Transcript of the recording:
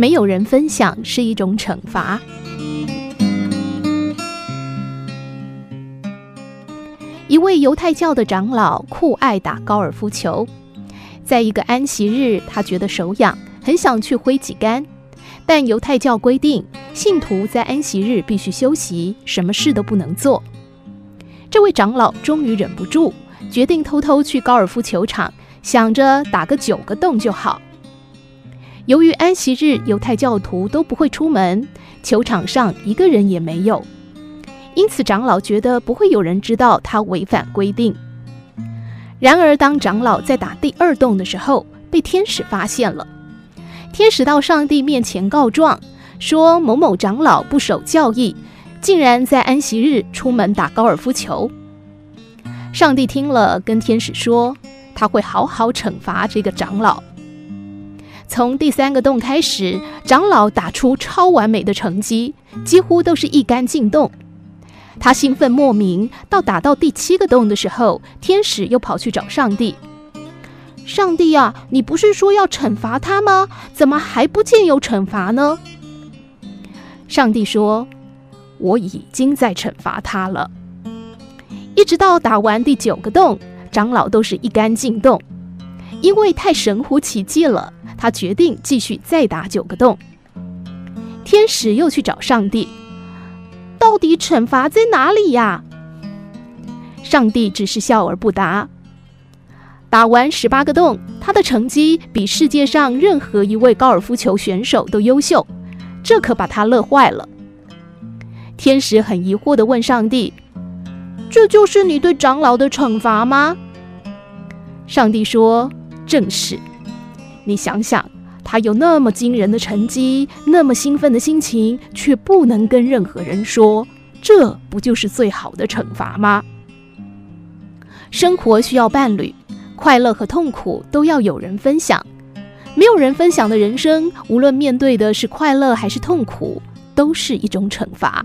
没有人分享是一种惩罚。一位犹太教的长老酷爱打高尔夫球，在一个安息日，他觉得手痒，很想去挥几杆，但犹太教规定，信徒在安息日必须休息，什么事都不能做。这位长老终于忍不住，决定偷偷去高尔夫球场，想着打个九个洞就好。由于安息日犹太教徒都不会出门，球场上一个人也没有。因此，长老觉得不会有人知道他违反规定。然而，当长老在打第二洞的时候，被天使发现了。天使到上帝面前告状，说某某长老不守教义，竟然在安息日出门打高尔夫球。上帝听了，跟天使说，他会好好惩罚这个长老。从第三个洞开始，长老打出超完美的成绩，几乎都是一杆进洞。他兴奋莫名，到打到第七个洞的时候，天使又跑去找上帝。上帝呀，你不是说要惩罚他吗？怎么还不见有惩罚呢？上帝说：“我已经在惩罚他了。”一直到打完第九个洞，长老都是一杆进洞。因为太神乎其技了，他决定继续再打九个洞。天使又去找上帝。到底惩罚在哪里呀？上帝只是笑而不答。打完十八个洞，他的成绩比世界上任何一位高尔夫球选手都优秀，这可把他乐坏了。天使很疑惑地问上帝：“这就是你对长老的惩罚吗？”上帝说：“正是。你想想。”他有那么惊人的成绩，那么兴奋的心情，却不能跟任何人说，这不就是最好的惩罚吗？生活需要伴侣，快乐和痛苦都要有人分享。没有人分享的人生，无论面对的是快乐还是痛苦，都是一种惩罚。